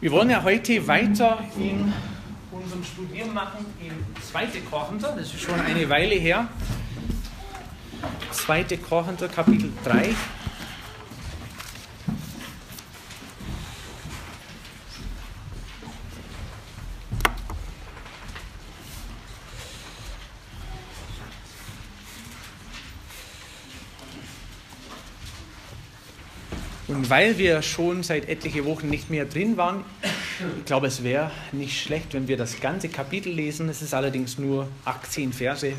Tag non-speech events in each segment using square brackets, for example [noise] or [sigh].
Wir wollen ja heute weiter in unserem Studieren machen in 2. Korinther, das ist schon eine Weile her. 2. Korinther Kapitel 3. weil wir schon seit etlichen Wochen nicht mehr drin waren, ich glaube, es wäre nicht schlecht, wenn wir das ganze Kapitel lesen. Es ist allerdings nur 18 Verse.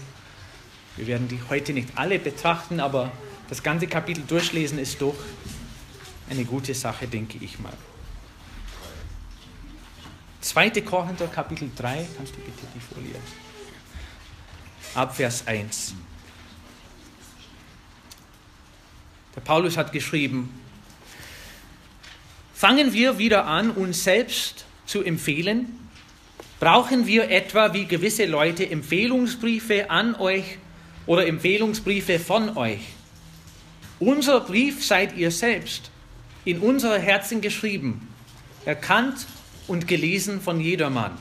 Wir werden die heute nicht alle betrachten, aber das ganze Kapitel durchlesen ist doch eine gute Sache, denke ich mal. 2. Korinther Kapitel 3, kannst du bitte die Folie? Ab Vers 1. Der Paulus hat geschrieben, Fangen wir wieder an, uns selbst zu empfehlen? Brauchen wir etwa wie gewisse Leute Empfehlungsbriefe an euch oder Empfehlungsbriefe von euch? Unser Brief seid ihr selbst, in unsere Herzen geschrieben, erkannt und gelesen von jedermann.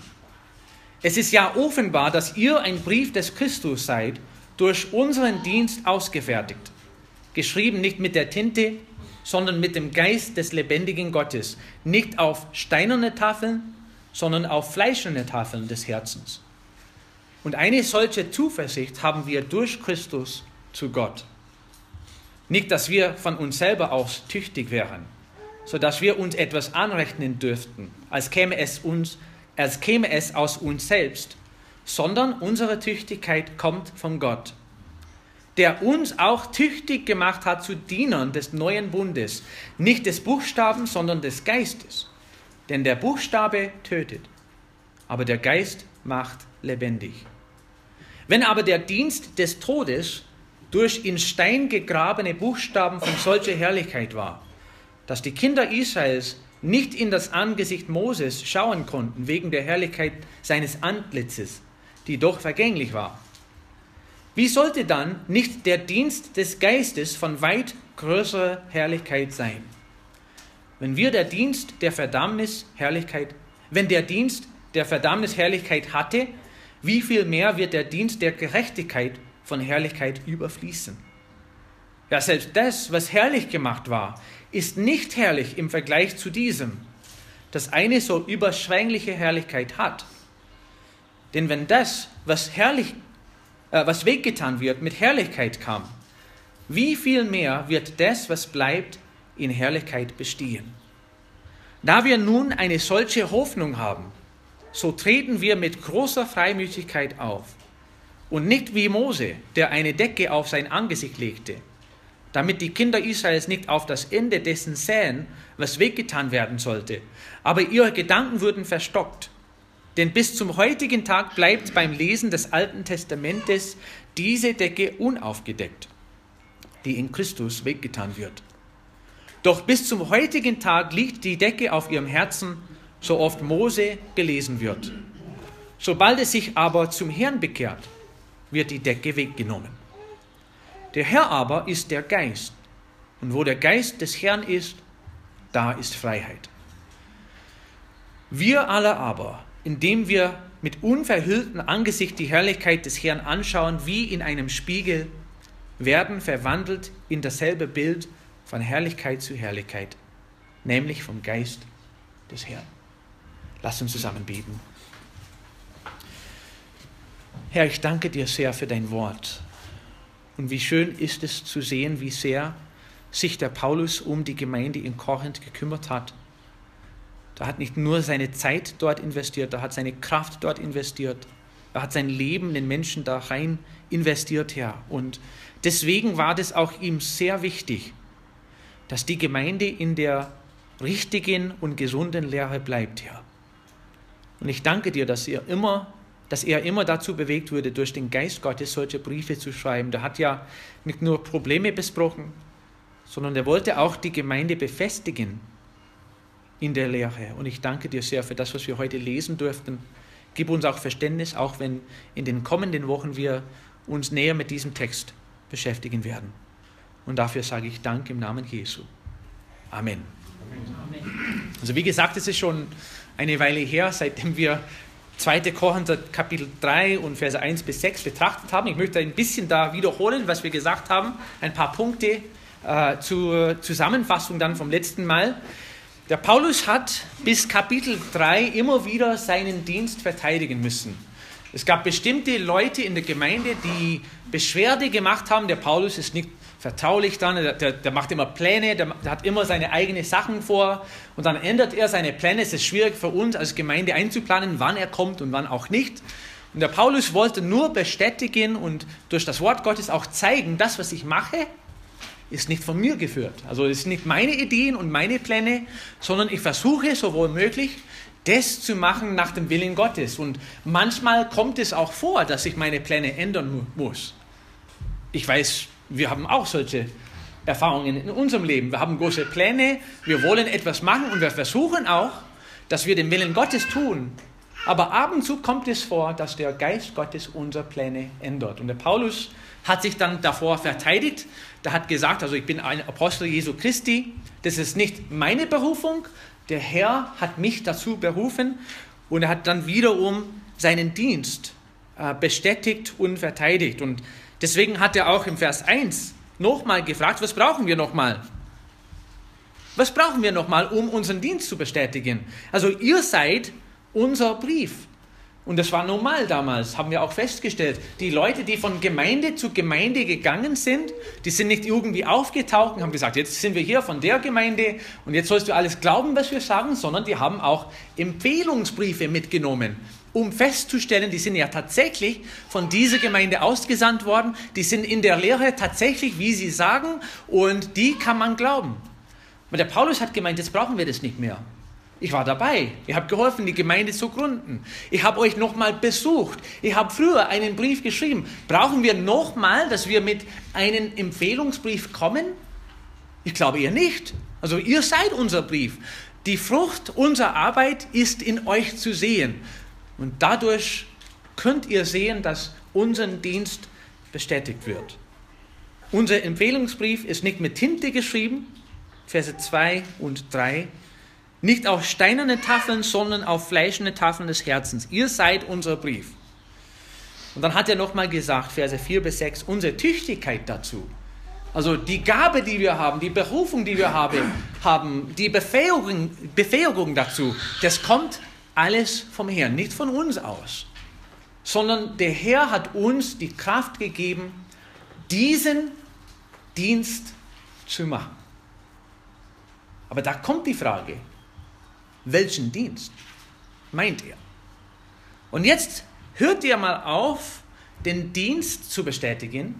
Es ist ja offenbar, dass ihr ein Brief des Christus seid, durch unseren Dienst ausgefertigt, geschrieben nicht mit der Tinte, sondern mit dem Geist des lebendigen Gottes, nicht auf steinerne Tafeln, sondern auf fleischerne Tafeln des Herzens. Und eine solche Zuversicht haben wir durch Christus zu Gott. Nicht, dass wir von uns selber aus tüchtig wären, so dass wir uns etwas anrechnen dürften, als käme es uns, als käme es aus uns selbst, sondern unsere Tüchtigkeit kommt von Gott der uns auch tüchtig gemacht hat zu Dienern des neuen Bundes, nicht des Buchstaben, sondern des Geistes. Denn der Buchstabe tötet, aber der Geist macht lebendig. Wenn aber der Dienst des Todes durch in Stein gegrabene Buchstaben von solcher Herrlichkeit war, dass die Kinder Israels nicht in das Angesicht Moses schauen konnten wegen der Herrlichkeit seines Antlitzes, die doch vergänglich war, wie sollte dann nicht der Dienst des Geistes von weit größerer Herrlichkeit sein? Wenn wir der Dienst der Verdammnis Herrlichkeit, wenn der Dienst der Verdammnis Herrlichkeit hatte, wie viel mehr wird der Dienst der Gerechtigkeit von Herrlichkeit überfließen? Ja, selbst das, was herrlich gemacht war, ist nicht herrlich im Vergleich zu diesem, das eine so überschwängliche Herrlichkeit hat. Denn wenn das, was herrlich äh, was weggetan wird, mit Herrlichkeit kam, wie viel mehr wird das, was bleibt, in Herrlichkeit bestehen? Da wir nun eine solche Hoffnung haben, so treten wir mit großer Freimütigkeit auf. Und nicht wie Mose, der eine Decke auf sein Angesicht legte, damit die Kinder Israels nicht auf das Ende dessen sähen, was weggetan werden sollte, aber ihre Gedanken wurden verstockt denn bis zum heutigen Tag bleibt beim Lesen des Alten Testamentes diese Decke unaufgedeckt, die in Christus weggetan wird. Doch bis zum heutigen Tag liegt die Decke auf ihrem Herzen, so oft Mose gelesen wird. Sobald es sich aber zum Herrn bekehrt, wird die Decke weggenommen. Der Herr aber ist der Geist, und wo der Geist des Herrn ist, da ist Freiheit. Wir alle aber, indem wir mit unverhülltem Angesicht die Herrlichkeit des Herrn anschauen, wie in einem Spiegel, werden verwandelt in dasselbe Bild von Herrlichkeit zu Herrlichkeit, nämlich vom Geist des Herrn. Lass uns zusammen beten. Herr, ich danke dir sehr für dein Wort. Und wie schön ist es zu sehen, wie sehr sich der Paulus um die Gemeinde in Korinth gekümmert hat er hat nicht nur seine Zeit dort investiert, er hat seine Kraft dort investiert. Er hat sein Leben den Menschen da rein investiert, Herr. Und deswegen war das auch ihm sehr wichtig, dass die Gemeinde in der richtigen und gesunden Lehre bleibt, Herr. Und ich danke dir, dass er immer, dass er immer dazu bewegt wurde, durch den Geist Gottes solche Briefe zu schreiben. Der hat ja nicht nur Probleme besprochen, sondern er wollte auch die Gemeinde befestigen in der Lehre. Und ich danke dir sehr für das, was wir heute lesen durften. Gib uns auch Verständnis, auch wenn in den kommenden Wochen wir uns näher mit diesem Text beschäftigen werden. Und dafür sage ich Dank im Namen Jesu. Amen. Amen. Also wie gesagt, es ist schon eine Weile her, seitdem wir 2. Korinther Kapitel 3 und Verse 1 bis 6 betrachtet haben. Ich möchte ein bisschen da wiederholen, was wir gesagt haben, ein paar Punkte äh, zur Zusammenfassung dann vom letzten Mal. Der Paulus hat bis Kapitel 3 immer wieder seinen Dienst verteidigen müssen. Es gab bestimmte Leute in der Gemeinde, die Beschwerde gemacht haben, der Paulus ist nicht vertraulich dann, der, der, macht immer Pläne, der, der, hat immer seine eigenen Sachen vor und dann ändert er seine Pläne. Es ist schwierig für uns als Gemeinde einzuplanen, wann er kommt und wann auch nicht. Und der Paulus wollte nur bestätigen und durch das Wort Gottes auch zeigen, das, was ich mache, ist nicht von mir geführt. Also es sind nicht meine Ideen und meine Pläne, sondern ich versuche so wohl möglich, das zu machen nach dem Willen Gottes. Und manchmal kommt es auch vor, dass ich meine Pläne ändern muss. Ich weiß, wir haben auch solche Erfahrungen in unserem Leben. Wir haben große Pläne, wir wollen etwas machen und wir versuchen auch, dass wir den Willen Gottes tun. Aber ab und zu kommt es vor, dass der Geist Gottes unsere Pläne ändert. Und der Paulus hat sich dann davor verteidigt. Der hat gesagt, also ich bin ein Apostel Jesu Christi, das ist nicht meine Berufung, der Herr hat mich dazu berufen und er hat dann wiederum seinen Dienst äh, bestätigt und verteidigt. Und Deswegen hat er auch im Vers 1 nochmal gefragt, was brauchen wir nochmal? Was brauchen wir nochmal, um unseren Dienst zu bestätigen? Also ihr seid unser Brief. Und das war normal damals, haben wir auch festgestellt. Die Leute, die von Gemeinde zu Gemeinde gegangen sind, die sind nicht irgendwie aufgetaucht und haben gesagt, jetzt sind wir hier von der Gemeinde und jetzt sollst du alles glauben, was wir sagen, sondern die haben auch Empfehlungsbriefe mitgenommen um festzustellen, die sind ja tatsächlich von dieser Gemeinde ausgesandt worden, die sind in der Lehre tatsächlich, wie sie sagen, und die kann man glauben. Aber der Paulus hat gemeint, jetzt brauchen wir das nicht mehr. Ich war dabei. Ich habe geholfen, die Gemeinde zu gründen. Ich habe euch nochmal besucht. Ich habe früher einen Brief geschrieben. Brauchen wir nochmal, dass wir mit einem Empfehlungsbrief kommen? Ich glaube ihr nicht. Also ihr seid unser Brief. Die Frucht unserer Arbeit ist in euch zu sehen. Und dadurch könnt ihr sehen, dass unser Dienst bestätigt wird. Unser Empfehlungsbrief ist nicht mit Tinte geschrieben, Verse 2 und 3, nicht auf steinerne Tafeln, sondern auf fleischende Tafeln des Herzens. Ihr seid unser Brief. Und dann hat er nochmal gesagt, Verse 4 bis 6, unsere Tüchtigkeit dazu. Also die Gabe, die wir haben, die Berufung, die wir haben, haben die Befähigung, Befähigung dazu, das kommt alles vom Herrn, nicht von uns aus, sondern der Herr hat uns die Kraft gegeben, diesen Dienst zu machen. Aber da kommt die Frage, welchen Dienst meint er? Und jetzt hört ihr mal auf, den Dienst zu bestätigen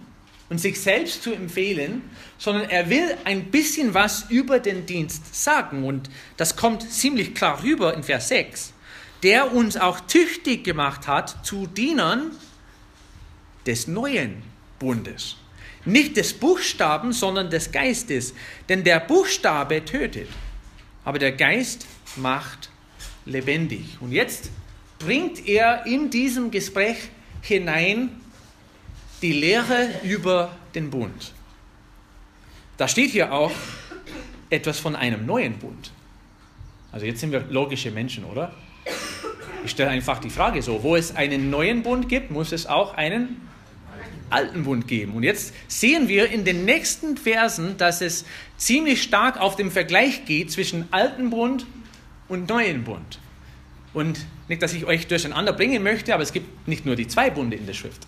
und sich selbst zu empfehlen, sondern er will ein bisschen was über den Dienst sagen. Und das kommt ziemlich klar rüber in Vers 6 der uns auch tüchtig gemacht hat zu Dienern des neuen Bundes. Nicht des Buchstaben, sondern des Geistes. Denn der Buchstabe tötet, aber der Geist macht lebendig. Und jetzt bringt er in diesem Gespräch hinein die Lehre über den Bund. Da steht hier auch etwas von einem neuen Bund. Also jetzt sind wir logische Menschen, oder? Ich stelle einfach die Frage so, wo es einen neuen Bund gibt, muss es auch einen alten Bund geben. Und jetzt sehen wir in den nächsten Versen, dass es ziemlich stark auf den Vergleich geht zwischen alten Bund und neuen Bund. Und nicht, dass ich euch durcheinander bringen möchte, aber es gibt nicht nur die zwei Bunde in der Schrift.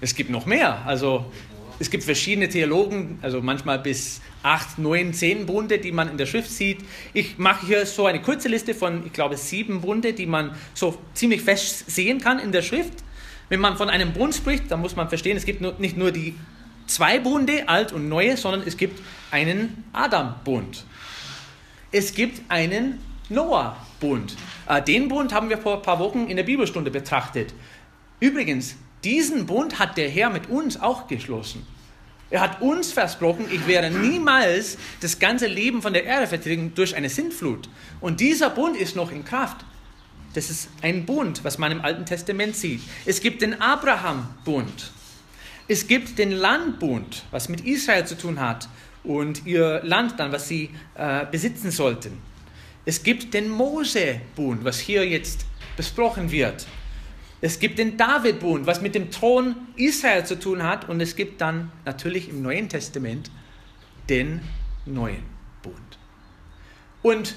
Es gibt noch mehr. Also es gibt verschiedene Theologen, also manchmal bis acht, neun, zehn Bunde, die man in der Schrift sieht. Ich mache hier so eine kurze Liste von, ich glaube, sieben Bunde, die man so ziemlich fest sehen kann in der Schrift. Wenn man von einem Bund spricht, dann muss man verstehen, es gibt nicht nur die zwei Bunde, alt und neue, sondern es gibt einen Adam-Bund. Es gibt einen Noah-Bund. Äh, den Bund haben wir vor ein paar Wochen in der Bibelstunde betrachtet. Übrigens, diesen Bund hat der Herr mit uns auch geschlossen. Er hat uns versprochen, ich werde niemals das ganze Leben von der Erde vertilgen durch eine Sintflut. Und dieser Bund ist noch in Kraft. Das ist ein Bund, was man im Alten Testament sieht. Es gibt den Abraham-Bund. Es gibt den Landbund, was mit Israel zu tun hat. Und ihr Land dann, was sie äh, besitzen sollten. Es gibt den Mosebund, was hier jetzt besprochen wird. Es gibt den Davidbund, was mit dem Thron Israel zu tun hat. Und es gibt dann natürlich im Neuen Testament den neuen Bund. Und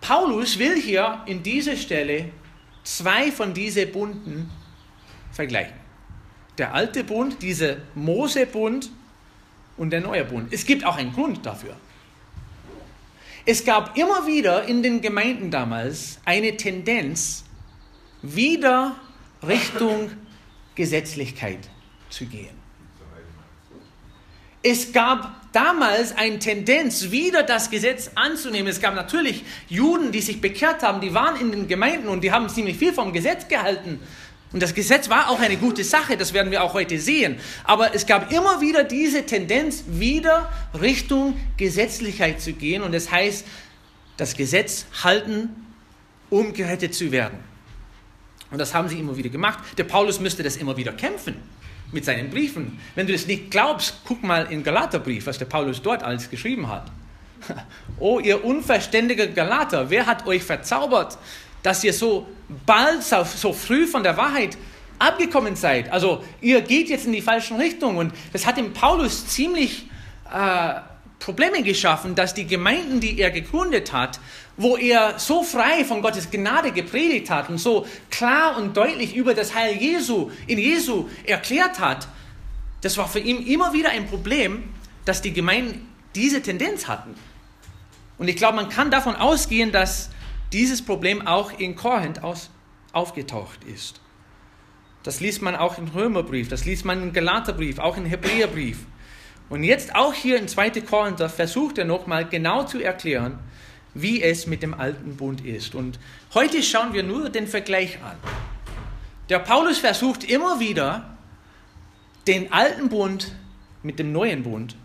Paulus will hier in dieser Stelle zwei von diesen Bunden vergleichen. Der alte Bund, dieser Mosebund und der neue Bund. Es gibt auch einen Grund dafür. Es gab immer wieder in den Gemeinden damals eine Tendenz, wieder Richtung Gesetzlichkeit zu gehen. Es gab damals eine Tendenz, wieder das Gesetz anzunehmen. Es gab natürlich Juden, die sich bekehrt haben, die waren in den Gemeinden und die haben ziemlich viel vom Gesetz gehalten. Und das Gesetz war auch eine gute Sache, das werden wir auch heute sehen. Aber es gab immer wieder diese Tendenz, wieder Richtung Gesetzlichkeit zu gehen. Und das heißt, das Gesetz halten, um gerettet zu werden. Und das haben sie immer wieder gemacht. Der Paulus müsste das immer wieder kämpfen mit seinen Briefen. Wenn du das nicht glaubst, guck mal in Galaterbrief, was der Paulus dort alles geschrieben hat. [laughs] Oh, ihr unverständiger Galater, wer hat euch verzaubert, dass ihr so bald, so früh von der Wahrheit abgekommen seid? Also ihr geht jetzt in die falsche Richtung. Und das hat dem Paulus ziemlich äh, Probleme geschaffen, dass die Gemeinden, die er gegründet hat, wo er so frei von Gottes Gnade gepredigt hat und so klar und deutlich über das Heil Jesu in Jesu erklärt hat, das war für ihn immer wieder ein Problem, dass die Gemeinden diese Tendenz hatten. Und ich glaube, man kann davon ausgehen, dass dieses Problem auch in Korinth aus, aufgetaucht ist. Das liest man auch im Römerbrief, das liest man im Galaterbrief, auch im Hebräerbrief. Und jetzt auch hier in 2. Korinther versucht er nochmal genau zu erklären, wie es mit dem alten Bund ist. Und heute schauen wir nur den Vergleich an. Der Paulus versucht immer wieder, den alten Bund mit dem neuen Bund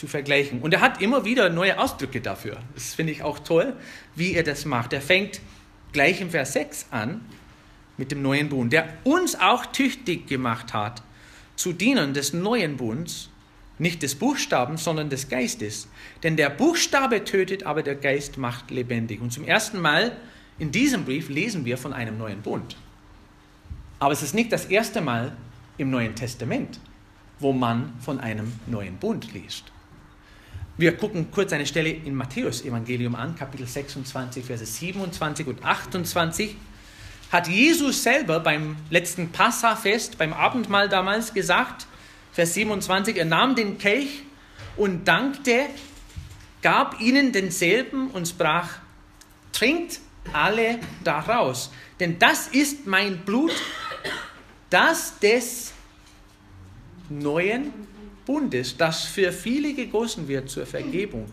zu vergleichen. Und er hat immer wieder neue Ausdrücke dafür. Das finde ich auch toll, wie er das macht. Er fängt gleich im Vers 6 an mit dem neuen Bund, der uns auch tüchtig gemacht hat, zu dienen des neuen Bunds, nicht des Buchstabens, sondern des Geistes. Denn der Buchstabe tötet, aber der Geist macht lebendig. Und zum ersten Mal in diesem Brief lesen wir von einem neuen Bund. Aber es ist nicht das erste Mal im Neuen Testament, wo man von einem neuen Bund liest. Wir gucken kurz eine Stelle in Matthäus Evangelium an, Kapitel 26, Verse 27 und 28. Hat Jesus selber beim letzten Passafest, beim Abendmahl damals gesagt, Vers 27, er nahm den Kelch und dankte, gab ihnen denselben und sprach, trinkt alle daraus, denn das ist mein Blut, das des neuen Bundes, das für viele gegossen wird zur Vergebung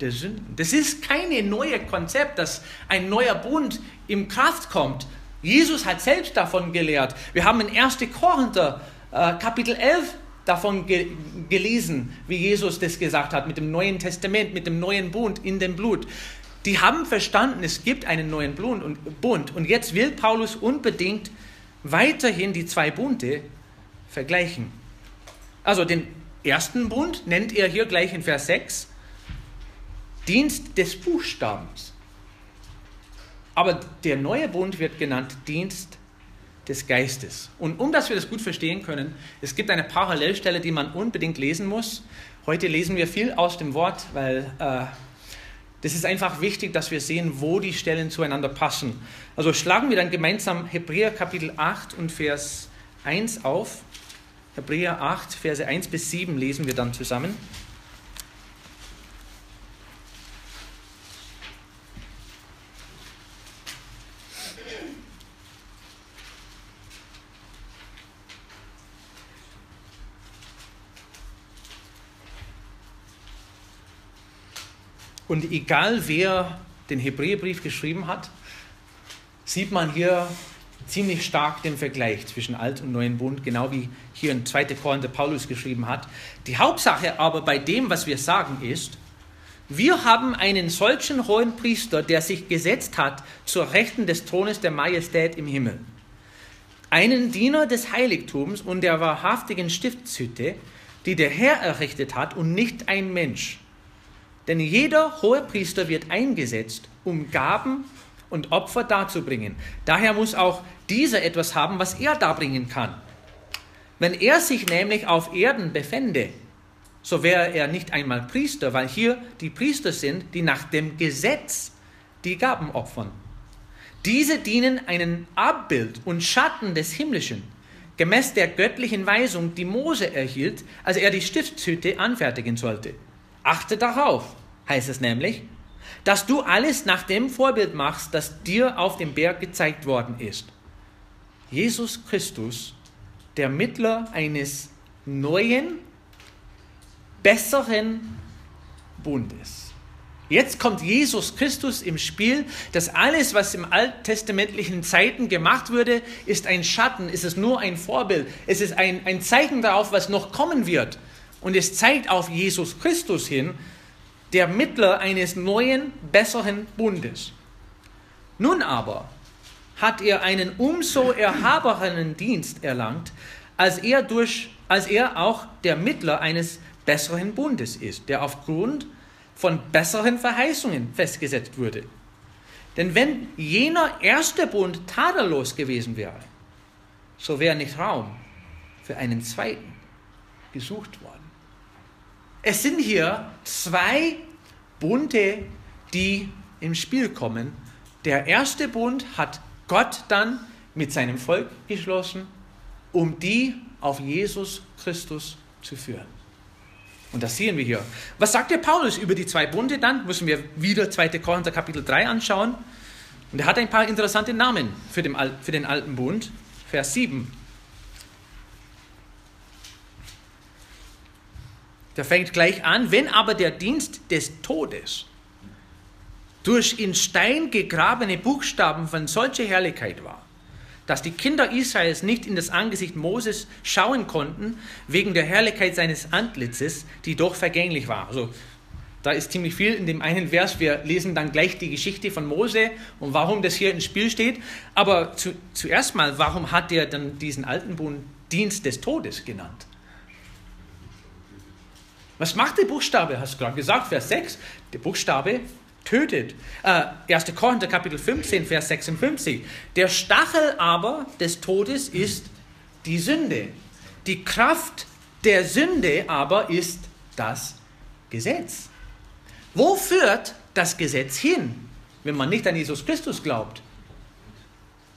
der Sünden. Das ist kein neues Konzept, dass ein neuer Bund in Kraft kommt. Jesus hat selbst davon gelehrt. Wir haben in 1. Korinther äh, Kapitel 11 davon ge gelesen, wie Jesus das gesagt hat, mit dem Neuen Testament, mit dem neuen Bund in dem Blut. Die haben verstanden, es gibt einen neuen Bund und, jetzt will Paulus unbedingt weiterhin die zwei Bunde vergleichen. Also den ersten Bund nennt er hier gleich in Vers 6 Dienst des Buchstabens. Aber der neue Bund wird genannt Dienst des Geistes. Und um dass wir das gut verstehen können, es gibt eine Parallelstelle, die man unbedingt lesen muss. Heute lesen wir viel aus dem Wort, weil äh, das ist einfach wichtig, dass wir sehen, wo die Stellen zueinander passen. Also schlagen wir dann gemeinsam Hebräer Kapitel 8 und Vers 1 auf. Hebräer 8, Verse 1 bis 7 lesen wir dann zusammen. Und egal wer den Hebräerbrief geschrieben hat, sieht man hier ziemlich stark den Vergleich zwischen Alt und Neuen Bund, genau wie hier in 2. Korinther Paulus geschrieben hat. Die Hauptsache aber bei dem, was wir sagen, ist, wir haben einen solchen hohen Priester, der sich gesetzt hat zur Rechten des Thrones der Majestät im Himmel. Einen Diener des Heiligtums und der wahrhaftigen Stiftshütte, die der Herr errichtet hat und nicht ein Mensch. Denn jeder hohe Priester wird eingesetzt, um Gaben und Opfer darzubringen. Daher muss auch dieser etwas haben, was er darbringen kann. Wenn er sich nämlich auf Erden befände, so wäre er nicht einmal Priester, weil hier die Priester sind, die nach dem Gesetz die Gaben opfern. Diese dienen einem Abbild und Schatten des Himmlischen, gemäß der göttlichen Weisung, die Mose erhielt, als er die Stiftshütte anfertigen sollte. Achte darauf, heißt es nämlich, dass du alles nach dem Vorbild machst, das dir auf dem Berg gezeigt worden ist. Jesus Christus, der Mittler eines neuen, besseren Bundes. Jetzt kommt Jesus Christus im Spiel, dass alles, was im alttestamentlichen Zeiten gemacht wurde, ist ein Schatten, ist es nur ein Vorbild, es ist ein, ein Zeichen darauf, was noch kommen wird. Und es zeigt auf Jesus Christus hin, der Mittler eines neuen, besseren Bundes. Nun aber hat er einen umso erhaberenen Dienst erlangt, als er, durch, als er auch der Mittler eines besseren Bundes ist, der aufgrund von besseren Verheißungen festgesetzt wurde. Denn wenn jener erste Bund tadellos gewesen wäre, so wäre nicht Raum für einen zweiten gesucht worden. Es sind hier zwei Bunde, die im Spiel kommen. Der erste Bund hat Gott dann mit seinem Volk geschlossen, um die auf Jesus Christus zu führen. Und das sehen wir hier. Was sagt der Paulus über die zwei Bunde dann? Müssen wir wieder 2. Korinther Kapitel 3 anschauen. Und er hat ein paar interessante Namen für den, alten Bund. Vers 7. Der fängt gleich an, wenn aber der Dienst des Todes durch in Stein gegrabene Buchstaben von solcher Herrlichkeit war, dass die Kinder Israels nicht in das Angesicht Moses schauen konnten, wegen der Herrlichkeit seines Antlitzes, die doch vergänglich war. Also da ist ziemlich viel in dem einen Vers. Wir lesen dann gleich die Geschichte von Mose und warum das hier ins Spiel steht. Aber zu, zuerst mal, warum hat er dann diesen alten Bund Dienst des Todes genannt? Was macht der Buchstabe? Hast du gerade gesagt, Vers 6. Der Buchstabe tötet. Äh, 1. Korinther Kapitel 15, Vers 56. Der Stachel aber des Todes ist die Sünde. Die Kraft der Sünde aber ist das Gesetz. Wo führt das Gesetz hin, wenn man nicht an Jesus Christus glaubt?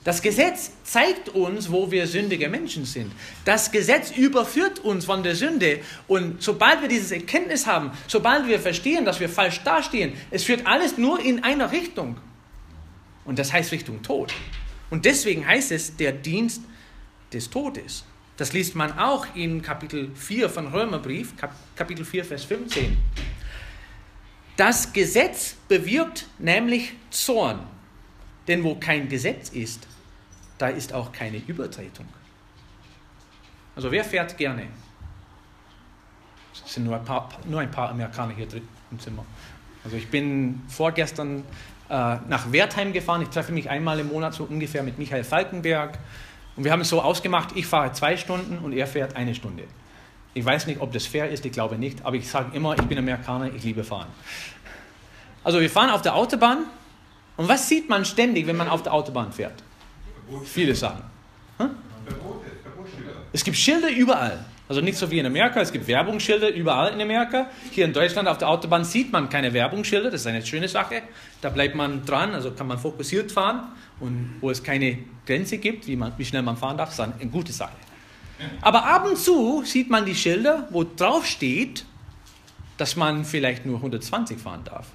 Das Gesetz zeigt uns, wo wir sündige Menschen sind. Das Gesetz überführt uns von der Sünde. Und sobald wir dieses Erkenntnis haben, sobald wir verstehen, dass wir falsch dastehen, es führt alles nur in einer Richtung. Und das heißt Richtung Tod. Und deswegen heißt es der Dienst des Todes. Das liest man auch in Kapitel 4 von Römerbrief, Kapitel 4, Vers 15. Das Gesetz bewirkt nämlich Zorn. Denn wo kein Gesetz ist, da ist auch keine Übertretung. Also wer fährt gerne? Es sind nur ein paar, nur ein paar Amerikaner hier drin im Zimmer. Also ich bin vorgestern äh, nach Wertheim gefahren. Ich treffe mich einmal im Monat so ungefähr mit Michael Falkenberg. Und wir haben es so ausgemacht, ich fahre zwei Stunden und er fährt eine Stunde. Ich weiß nicht, ob das fair ist, ich glaube nicht, aber ich sage immer, ich bin Amerikaner, ich liebe fahren. Also wir fahren auf der Autobahn und was sieht man ständig, wenn man auf der Autobahn fährt? Viele Sachen. Hm? Es gibt Schilder überall. Also nicht so wie in Amerika, es gibt Werbungsschilder überall in Amerika. Hier in Deutschland auf der Autobahn sieht man keine Werbungsschilder, das ist eine schöne Sache. Da bleibt man dran, also kann man fokussiert fahren. Und wo es keine Grenze gibt, wie, man, wie schnell man fahren darf, ist eine gute Sache. Aber ab und zu sieht man die Schilder, wo drauf steht, dass man vielleicht nur 120 fahren darf.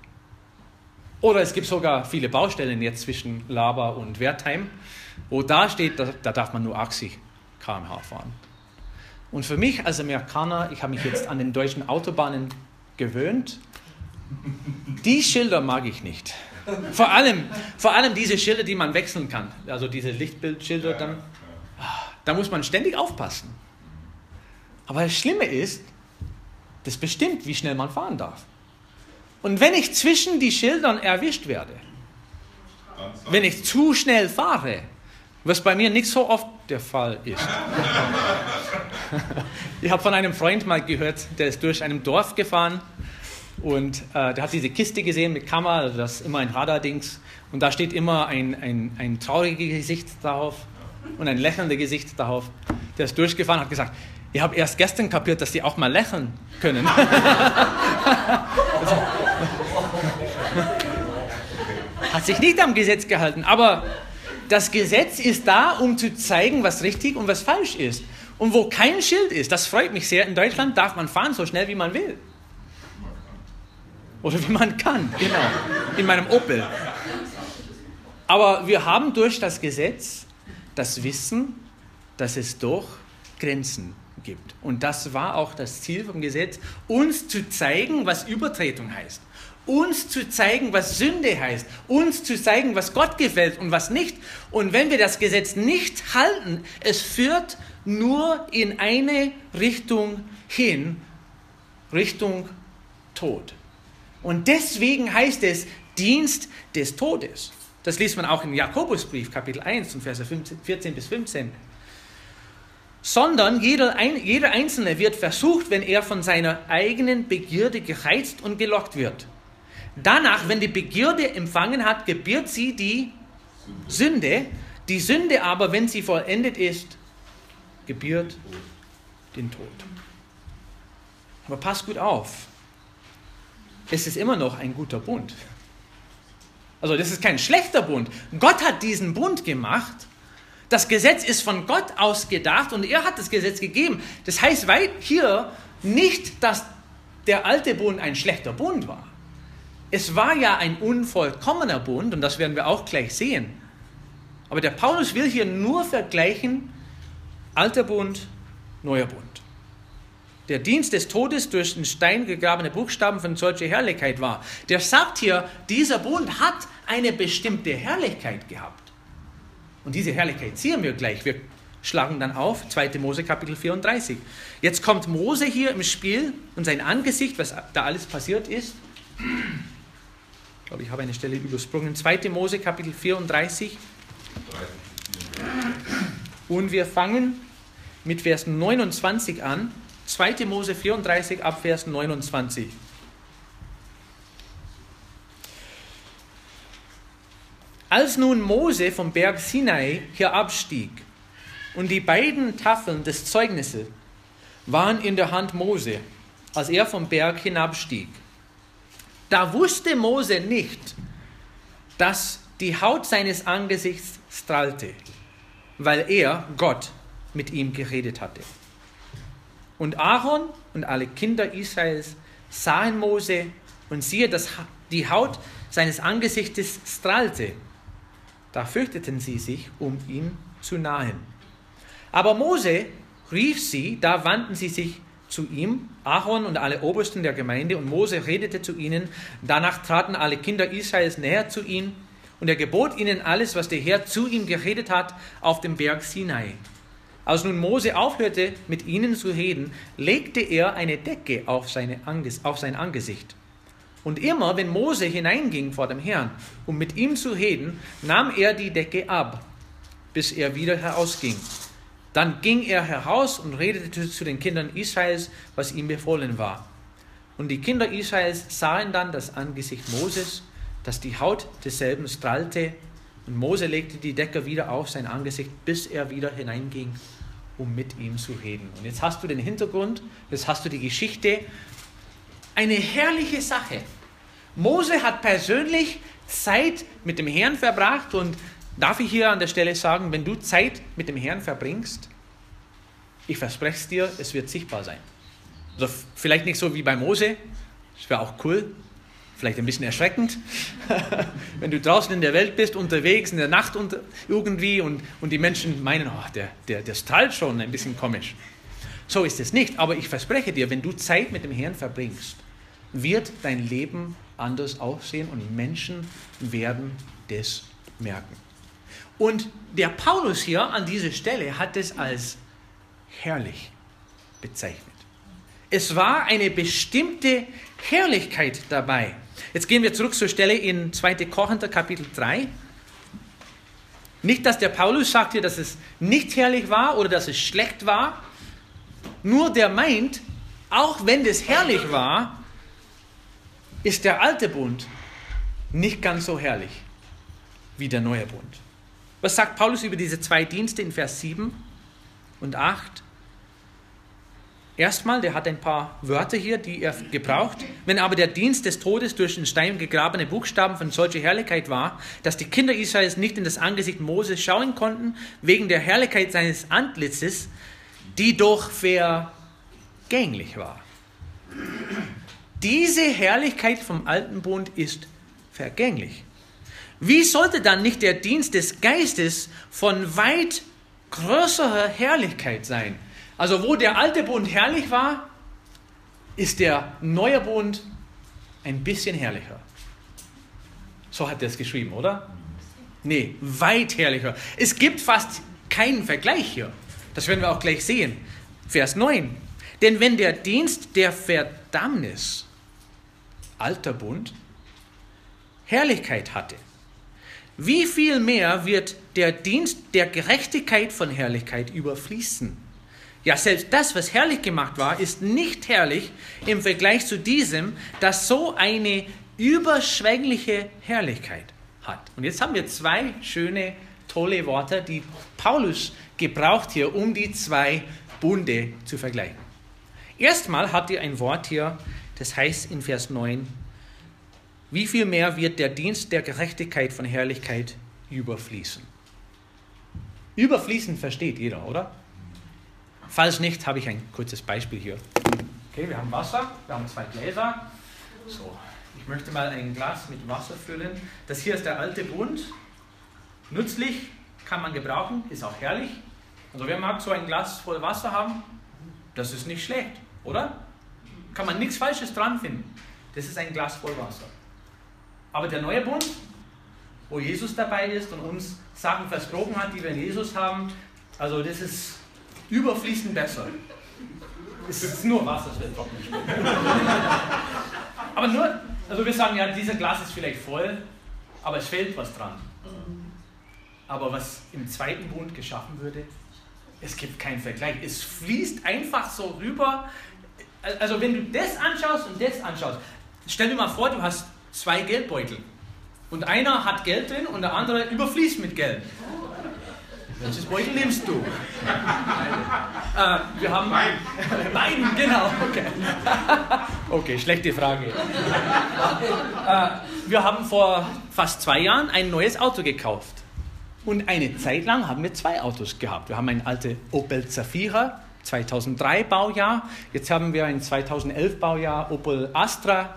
Oder es gibt sogar viele Baustellen jetzt zwischen Laba und Wertheim wo da steht, da, da darf man nur 80 km/h fahren. Und für mich als Amerikaner, ich habe mich jetzt an den deutschen Autobahnen gewöhnt, die Schilder mag ich nicht. Vor allem, vor allem diese Schilder, die man wechseln kann. Also diese Lichtbildschilder, dann, da muss man ständig aufpassen. Aber das Schlimme ist, das bestimmt, wie schnell man fahren darf. Und wenn ich zwischen die Schildern erwischt werde, wenn ich zu schnell fahre, was bei mir nicht so oft der Fall ist. [laughs] Ich habe von einem Freund mal gehört, der ist durch einem Dorf gefahren und äh, der hat diese Kiste gesehen mit Kamera, also das ist immer ein Radardings. Und da steht immer ein, ein, ein trauriges Gesicht drauf und ein lächelndes Gesicht drauf. Der ist durchgefahren und hat gesagt, ich habe erst gestern kapiert, dass die auch mal lächeln können. [laughs] [laughs] hat sich nicht am Gesetz gehalten, aber das Gesetz ist da, um zu zeigen, was richtig und was falsch ist. Und wo kein Schild ist, das freut mich sehr, in Deutschland darf man fahren so schnell, wie man will. Oder wie man kann, genau. In meinem Opel. Aber wir haben durch das Gesetz das Wissen, dass es doch Grenzen gibt. Und das war auch das Ziel vom Gesetz, uns zu zeigen, was Übertretung heißt. Uns zu zeigen, was Sünde heißt. Uns zu zeigen, was Gott gefällt und was nicht. Und wenn wir das Gesetz nicht halten, es führt nur in eine Richtung hin, Richtung Tod. Und deswegen heißt es Dienst des Todes. Das liest man auch im Jakobusbrief, Kapitel 1, und Verse 14 bis 15. Sondern jeder, jeder Einzelne wird versucht, wenn er von seiner eigenen Begierde gereizt und gelockt wird. Danach, wenn die Begierde empfangen hat, gebiert sie die Sünde. Die Sünde aber, wenn sie vollendet ist, gebiert den Tod. Aber passt gut auf. Es ist immer noch ein guter Bund. Also das ist kein schlechter Bund. Gott hat diesen Bund gemacht. Das Gesetz ist von Gott ausgedacht und er hat das Gesetz gegeben. Das heißt weit hier nicht, dass der alte Bund ein schlechter Bund war. Es war ja ein unvollkommener Bund und das werden wir auch gleich sehen. Aber der Paulus will hier nur vergleichen alter Bund, neuer Bund. Der Dienst des Todes durch den Stein gegrabene Buchstaben von solcher Herrlichkeit war. Der sagt hier, dieser Bund hat eine bestimmte Herrlichkeit gehabt. Und diese Herrlichkeit sehen wir gleich. Wir schlagen dann auf 2. Mose Kapitel 34. Jetzt kommt Mose hier im Spiel und sein Angesicht, was da alles passiert ist. Ich glaube, ich habe eine Stelle übersprungen. 2. Mose Kapitel 34. Und wir fangen mit Vers 29 an. 2. Mose 34 ab Vers 29. Als nun Mose vom Berg Sinai hier abstieg und die beiden Tafeln des Zeugnisses waren in der Hand Mose, als er vom Berg hinabstieg, da wusste Mose nicht, dass die Haut seines Angesichts strahlte, weil er, Gott, mit ihm geredet hatte. Und Aaron und alle Kinder Israels sahen Mose und siehe, dass die Haut seines Angesichtes strahlte. Da fürchteten sie sich, um ihn zu nahen. Aber Mose rief sie, da wandten sie sich zu ihm, Aaron und alle Obersten der Gemeinde, und Mose redete zu ihnen. Danach traten alle Kinder Israels näher zu ihm, und er gebot ihnen alles, was der Herr zu ihm geredet hat, auf dem Berg Sinai. Als nun Mose aufhörte, mit ihnen zu reden, legte er eine Decke auf, seine Anges auf sein Angesicht. Und immer, wenn Mose hineinging vor dem Herrn, um mit ihm zu reden, nahm er die Decke ab, bis er wieder herausging. Dann ging er heraus und redete zu den Kindern Israels, was ihm befohlen war. Und die Kinder Israels sahen dann das Angesicht Moses, dass die Haut desselben strahlte, und Mose legte die Decke wieder auf sein Angesicht, bis er wieder hineinging um mit ihm zu reden. Und jetzt hast du den Hintergrund, jetzt hast du die Geschichte. Eine herrliche Sache. Mose hat persönlich Zeit mit dem Herrn verbracht und darf ich hier an der Stelle sagen, wenn du Zeit mit dem Herrn verbringst, ich verspreche es dir, es wird sichtbar sein. Also vielleicht nicht so wie bei Mose, das wäre auch cool, vielleicht ein bisschen erschreckend, [laughs] wenn du draußen in der Welt bist, unterwegs, in der Nacht und irgendwie und, und die Menschen meinen, oh, der, der, der strahlt schon ein bisschen komisch. So ist es nicht, aber ich verspreche dir, wenn du Zeit mit dem Herrn verbringst, wird dein Leben anders aussehen und Menschen werden das merken. Und der Paulus hier an dieser Stelle hat es als herrlich bezeichnet. Es war eine bestimmte Herrlichkeit dabei. Jetzt gehen wir zurück zur Stelle in 2. Korinther Kapitel 3. Nicht, dass der Paulus sagt hier, dass es nicht herrlich war oder dass es schlecht war. Nur der meint, auch wenn das herrlich war, ist der alte Bund nicht ganz so herrlich wie der neue Bund. Was sagt Paulus über diese zwei Dienste in Vers 7 und 8? Erstmal, der hat ein paar Wörter hier, die er gebraucht. Wenn aber der Dienst des Todes durch den Stein gegrabene Buchstaben von solcher Herrlichkeit war, dass die Kinder Israels nicht in das Angesicht Moses schauen konnten, wegen der Herrlichkeit seines Antlitzes, die doch vergänglich war. Diese Herrlichkeit vom alten Bund ist vergänglich. Wie sollte dann nicht der Dienst des Geistes von weit größerer Herrlichkeit sein? Also wo der alte Bund herrlich war, ist der neue Bund ein bisschen herrlicher. So hat er es geschrieben, oder? Nee, weit herrlicher. Es gibt fast keinen Vergleich hier. Das werden wir auch gleich sehen. Vers 9. Denn wenn der Dienst der Verdammnis, alter Bund, Herrlichkeit hatte, wie viel mehr wird der Dienst der Gerechtigkeit von Herrlichkeit überfließen? Ja, selbst das, was herrlich gemacht war, ist nicht herrlich im Vergleich zu diesem, das so eine überschwängliche Herrlichkeit hat. Und jetzt haben wir zwei schöne, tolle Worte, die Paulus gebraucht hier, um die zwei Bunde zu vergleichen. Erstmal hat er ein Wort hier, das heißt in Vers 9, wie viel mehr wird der Dienst der Gerechtigkeit von Herrlichkeit überfließen? Überfließen versteht jeder, oder? Falls nicht, habe ich ein kurzes Beispiel hier. Okay, wir haben Wasser, wir haben zwei Gläser. So, ich möchte mal ein Glas mit Wasser füllen. Das hier ist der alte Bund. Nützlich, kann man gebrauchen, ist auch herrlich. Also wer mag so ein Glas voll Wasser haben? Das ist nicht schlecht, oder? Kann man nichts Falsches dran finden. Das ist ein Glas voll Wasser. Aber der neue Bund, wo Jesus dabei ist und uns Sachen versprochen hat, die wir in Jesus haben, also das ist überfließend besser. Es ist nur Wasser, es wird nicht. [laughs] aber nur, also wir sagen ja, dieser Glas ist vielleicht voll, aber es fehlt was dran. Aber was im zweiten Bund geschaffen würde, es gibt keinen Vergleich. Es fließt einfach so rüber. Also wenn du das anschaust und das anschaust, stell dir mal vor, du hast zwei Geldbeutel. Und einer hat Geld drin und der andere überfließt mit Geld. Welches Beutel nimmst du? äh, wir haben. Wein. Wein, genau. Okay, okay schlechte Frage. äh, wir haben vor fast zwei Jahren ein neues Auto gekauft. Und eine Zeit lang haben wir zwei Autos gehabt. Wir haben ein altes Opel Zafira, 2003 Baujahr. Jetzt haben wir ein 2011 Baujahr Opel Astra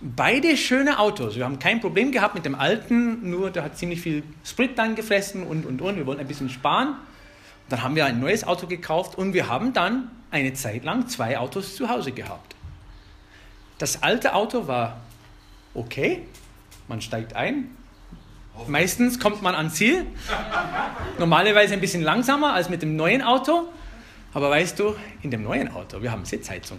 Beide schöne Autos. Wir haben kein Problem gehabt mit dem alten, nur der hat ziemlich viel Sprit dann gefressen und und und. Wir wollten ein bisschen sparen. Dann haben wir ein neues Auto gekauft und wir haben dann eine Zeit lang zwei Autos zu Hause gehabt. Das alte Auto war okay, man steigt ein. Meistens kommt man ans Ziel. Normalerweise ein bisschen langsamer als mit dem neuen Auto. Aber weißt du, in dem neuen Auto, wir haben Sitzheizung.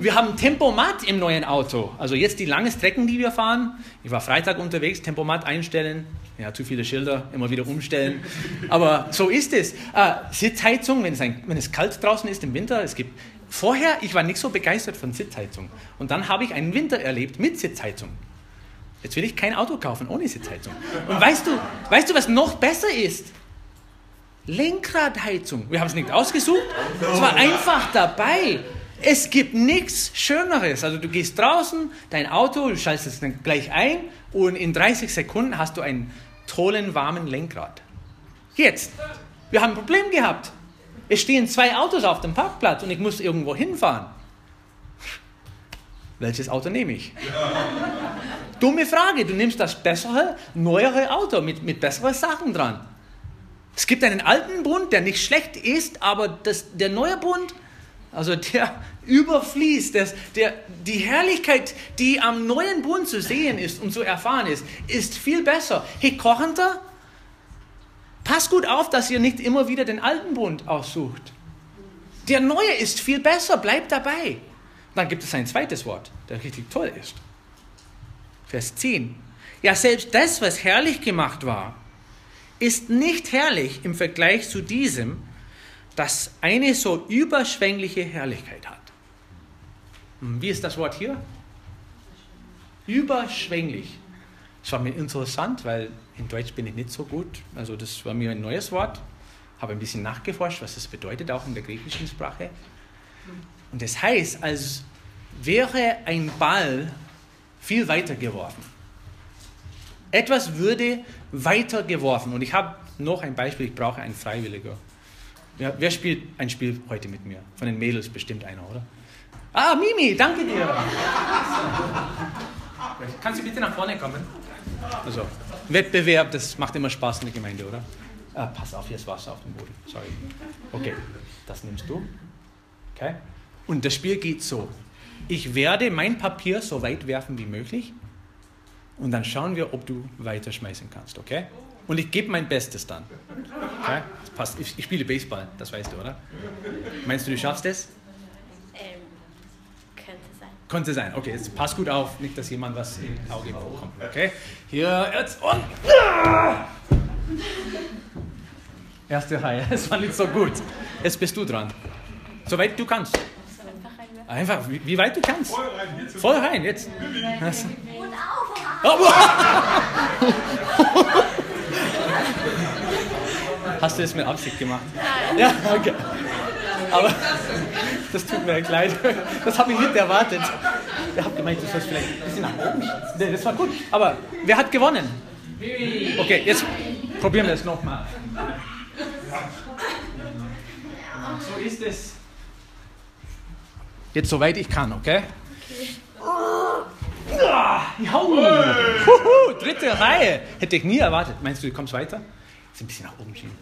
Wir haben Tempomat im neuen Auto. Also jetzt die langen Strecken, die wir fahren. Ich war Freitag unterwegs, Tempomat einstellen. Ja, zu viele Schilder, immer wieder umstellen. Aber so ist es. Äh, Sitzheizung, wenn es, ein, wenn es kalt draußen ist im Winter. Es gibt vorher, ich war nicht so begeistert von Sitzheizung. Und dann habe ich einen Winter erlebt mit Sitzheizung. Jetzt will ich kein Auto kaufen ohne Sitzheizung. Und weißt du, weißt du, was noch besser ist? Lenkradheizung. Wir haben es nicht ausgesucht. Es war einfach dabei. Es gibt nichts Schöneres. Also du gehst draußen, dein Auto, du schaltest es dann gleich ein und in 30 Sekunden hast du einen tollen, warmen Lenkrad. Jetzt, wir haben ein Problem gehabt. Es stehen zwei Autos auf dem Parkplatz und ich muss irgendwo hinfahren. Welches Auto nehme ich? [laughs] Dumme Frage, du nimmst das bessere, neuere Auto mit, mit besseren Sachen dran. Es gibt einen alten Bund, der nicht schlecht ist, aber das, der neue Bund, also der [laughs] überfließt, das, der, die Herrlichkeit, die am neuen Bund zu sehen ist und zu erfahren ist, ist viel besser. Hey, Kochenter, passt gut auf, dass ihr nicht immer wieder den alten Bund aussucht. Der neue ist viel besser, bleibt dabei. Dann gibt es ein zweites Wort, der richtig toll ist. Vers 10. Ja, selbst das, was herrlich gemacht war, ist nicht herrlich im Vergleich zu diesem, das eine so überschwängliche Herrlichkeit hat. Hm, wie ist das Wort hier? Überschwänglich. Das war mir interessant, weil in Deutsch bin ich nicht so gut. Also das war mir ein neues Wort. Habe ein bisschen nachgeforscht, was das bedeutet, auch in der griechischen Sprache. Und das heißt, als wäre ein Ball viel weiter geworfen. Etwas würde weiter geworfen. Und ich habe noch ein Beispiel, ich brauche einen Freiwilliger. Ja, wer spielt ein Spiel heute mit mir? Von den Mädels bestimmt einer, oder? Ah, Mimi, danke dir. Kannst du bitte nach vorne kommen? Also, Wettbewerb, das macht immer Spaß in der Gemeinde, oder? Ah, pass auf, hier ist Wasser auf dem Boden. Sorry. Okay, das nimmst du. Okay? Und das Spiel geht so. Ich werde mein Papier so weit werfen wie möglich und dann schauen wir, ob du weiterschmeißen kannst, okay? Und ich gebe mein Bestes dann. Okay? Das passt. Ich, ich, spiele Baseball, das weißt du, oder? Meinst du, du schaffst es? Ähm, könnte sein. Könnte sein. Okay, jetzt pass gut auf, nicht, dass jemand was im Auge bekommt. Okay? Hier, jetzt und. Erste Reihe, [laughs] es war nicht so gut. Jetzt bist du dran. Soweit du kannst. Einfach, wie, wie weit du kannst. Voll rein, jetzt. Voll rein, jetzt. Und auf! [laughs] [laughs] Hast du das mit Absicht gemacht? Nein. Ja, okay. Aber das tut mir leid. Das habe ich nicht erwartet. Ich habe gemeint, das soll vielleicht ein bisschen nach oben. Nee, das war gut. Aber wer hat gewonnen? Okay, jetzt probieren wir es nochmal. So ist es. Jetzt soweit ich kann, okay? okay. Juhu, dritte Reihe. Hätte ich nie erwartet. Meinst du, du kommst weiter? Ein bisschen nach oben schieben.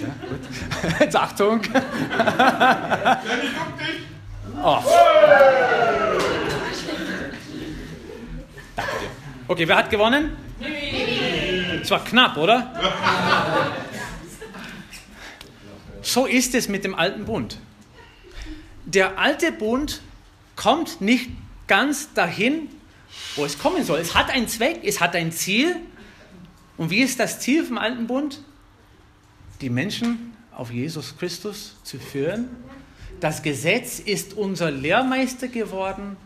Ja, gut. [laughs] Jetzt Achtung. Oh. Danke dir. Okay, wer hat gewonnen? Es war knapp, oder? [laughs] So ist es mit dem alten Bund. Der alte Bund kommt nicht ganz dahin, wo es kommen soll. Es hat einen Zweck, es hat ein Ziel. Und wie ist das Ziel vom alten Bund? Die Menschen auf Jesus Christus zu führen. Das Gesetz ist unser Lehrmeister geworden,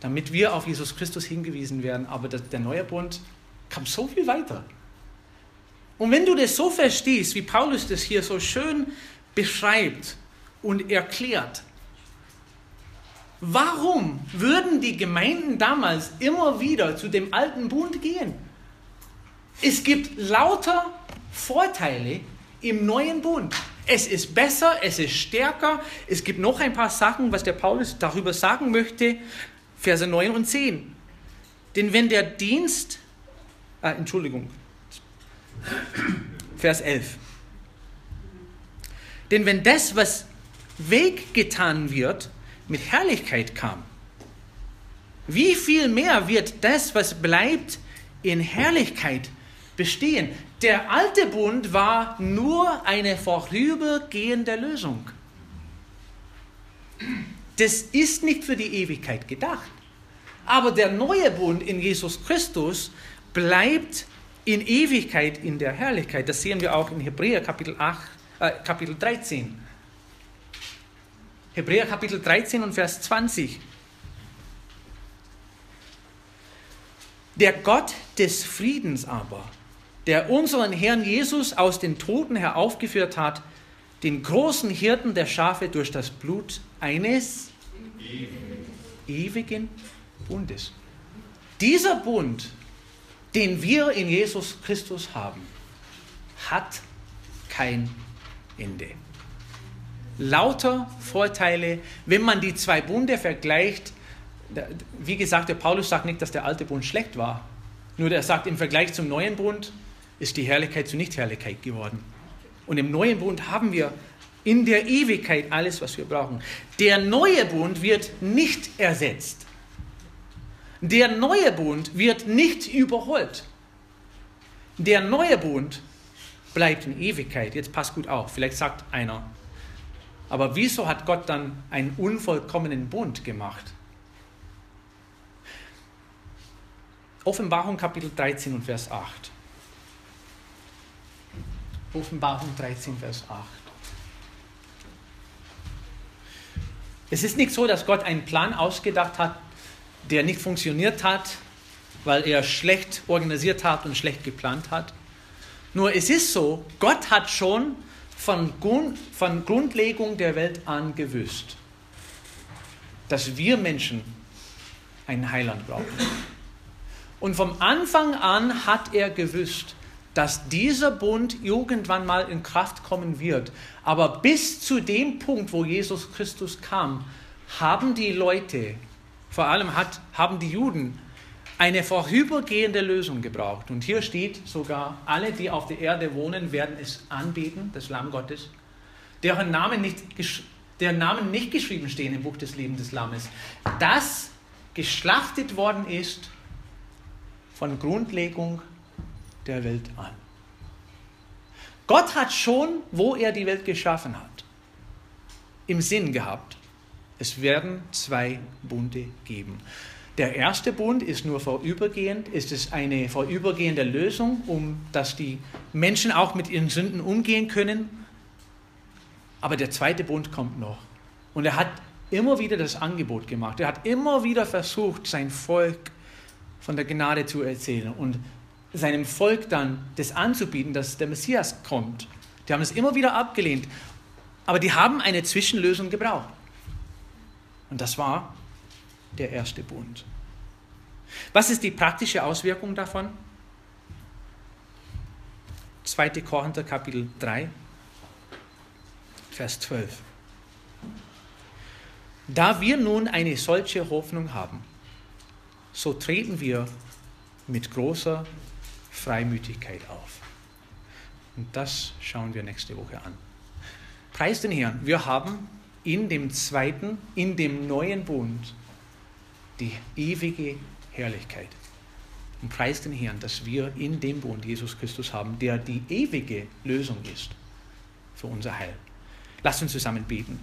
damit wir auf Jesus Christus hingewiesen werden. Aber der neue Bund kam so viel weiter. Und wenn du das so verstehst, wie Paulus das hier so schön beschreibt und erklärt, warum würden die Gemeinden damals immer wieder zu dem alten Bund gehen? Es gibt lauter Vorteile im neuen Bund. Es ist besser, es ist stärker. Es gibt noch ein paar Sachen, was der Paulus darüber sagen möchte. Verse 9 und 10. Denn wenn der Dienst, ah, Entschuldigung, Vers 11. Denn wenn das, was weggetan wird, mit Herrlichkeit kam, wie viel mehr wird das, was bleibt, in Herrlichkeit bestehen? Der alte Bund war nur eine vorübergehende Lösung. Das ist nicht für die Ewigkeit gedacht. Aber der neue Bund in Jesus Christus bleibt in Ewigkeit in der Herrlichkeit. Das sehen wir auch in Hebräer Kapitel, 8, äh, Kapitel 13. Hebräer Kapitel 13 und Vers 20. Der Gott des Friedens aber, der unseren Herrn Jesus aus den Toten heraufgeführt hat, den großen Hirten der Schafe durch das Blut eines ewigen Bundes. Dieser Bund den wir in Jesus Christus haben, hat kein Ende. Lauter Vorteile, wenn man die zwei Bunde vergleicht. Wie gesagt, der Paulus sagt nicht, dass der alte Bund schlecht war. Nur er sagt, im Vergleich zum neuen Bund ist die Herrlichkeit zu Nichtherrlichkeit geworden. Und im neuen Bund haben wir in der Ewigkeit alles, was wir brauchen. Der neue Bund wird nicht ersetzt. Der neue Bund wird nicht überholt. Der neue Bund bleibt in Ewigkeit. Jetzt passt gut auf, vielleicht sagt einer, aber wieso hat Gott dann einen unvollkommenen Bund gemacht? Offenbarung Kapitel 13 und Vers 8. Offenbarung 13, Vers 8. Es ist nicht so, dass Gott einen Plan ausgedacht hat, der nicht funktioniert hat, weil er schlecht organisiert hat und schlecht geplant hat. Nur es ist so, Gott hat schon von, Grund, von Grundlegung der Welt an gewusst, dass wir Menschen einen Heiland brauchen. Und vom Anfang an hat er gewusst, dass dieser Bund irgendwann mal in Kraft kommen wird. Aber bis zu dem Punkt, wo Jesus Christus kam, haben die Leute, vor allem hat, haben die Juden, eine vorübergehende Lösung gebraucht. Und hier steht sogar, alle, die auf der Erde wohnen, werden es anbeten, das Lamm Gottes, deren Namen nicht, deren Namen nicht geschrieben stehen im Buch des Lebens des Lammes, das geschlachtet worden ist von Grundlegung der Welt an. Gott hat schon, wo er die Welt geschaffen hat, im Sinn gehabt, es werden zwei Bunde geben. Der erste Bund ist nur vorübergehend, ist es eine vorübergehende Lösung, um dass die Menschen auch mit ihren Sünden umgehen können. Aber der zweite Bund kommt noch. Und er hat immer wieder das Angebot gemacht. Er hat immer wieder versucht, sein Volk von der Gnade zu erzählen und seinem Volk dann das anzubieten, dass der Messias kommt. Die haben es immer wieder abgelehnt. Aber die haben eine Zwischenlösung gebraucht. Und das war der erste Bund. Was ist die praktische Auswirkung davon? 2. Korinther Kapitel 3, Vers 12. Da wir nun eine solche Hoffnung haben, so treten wir mit großer Freimütigkeit auf. Und das schauen wir nächste Woche an. Preis den Herrn, wir haben in dem zweiten, in dem neuen Bund die ewige Herrlichkeit. Und preis den Herrn, dass wir in dem Bund Jesus Christus haben, der die ewige Lösung ist für unser Heil. Lasst uns zusammen beten.